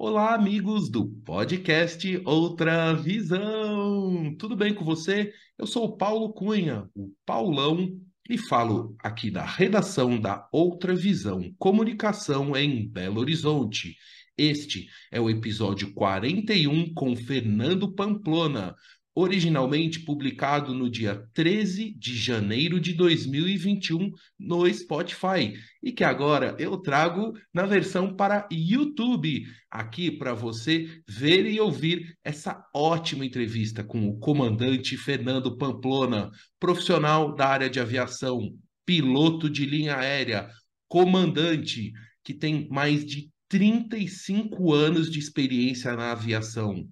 Olá, amigos do podcast Outra Visão. Tudo bem com você? Eu sou o Paulo Cunha, o Paulão, e falo aqui da redação da Outra Visão Comunicação em Belo Horizonte. Este é o episódio 41 com Fernando Pamplona, originalmente publicado no dia 13 de janeiro de 2021 no Spotify e que agora eu trago na versão para YouTube, aqui para você ver e ouvir essa ótima entrevista com o comandante Fernando Pamplona, profissional da área de aviação, piloto de linha aérea, comandante que tem mais de 35 anos de experiência na aviação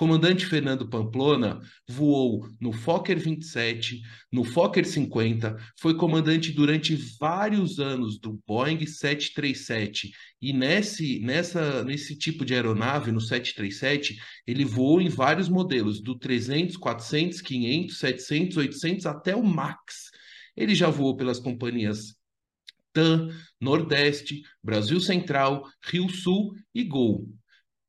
comandante Fernando Pamplona voou no Fokker 27, no Fokker 50, foi comandante durante vários anos do Boeing 737 e nesse, nessa, nesse tipo de aeronave, no 737, ele voou em vários modelos, do 300, 400, 500, 700, 800 até o MAX. Ele já voou pelas companhias TAM, Nordeste, Brasil Central, Rio Sul e Gol.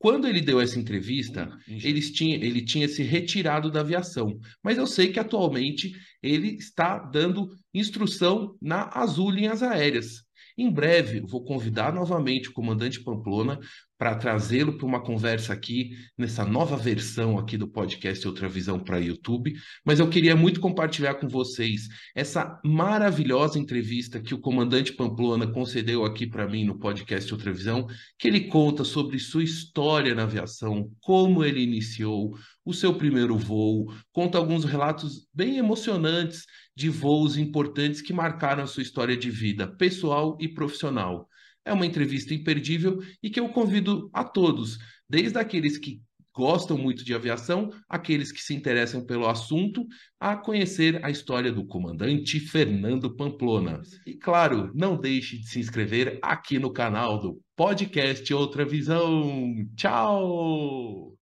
Quando ele deu essa entrevista, hum, ele tinha, ele tinha se retirado da aviação. Mas eu sei que atualmente ele está dando instrução na Azul Linhas Aéreas. Em breve, vou convidar novamente o comandante Pamplona para trazê-lo para uma conversa aqui nessa nova versão aqui do podcast Outra Visão para YouTube, mas eu queria muito compartilhar com vocês essa maravilhosa entrevista que o comandante Pamplona concedeu aqui para mim no podcast Outra Visão, que ele conta sobre sua história na aviação, como ele iniciou, o seu primeiro voo, conta alguns relatos bem emocionantes de voos importantes que marcaram a sua história de vida, pessoal e profissional. É uma entrevista imperdível e que eu convido a todos, desde aqueles que gostam muito de aviação, aqueles que se interessam pelo assunto, a conhecer a história do comandante Fernando Pamplona. E claro, não deixe de se inscrever aqui no canal do podcast Outra Visão. Tchau!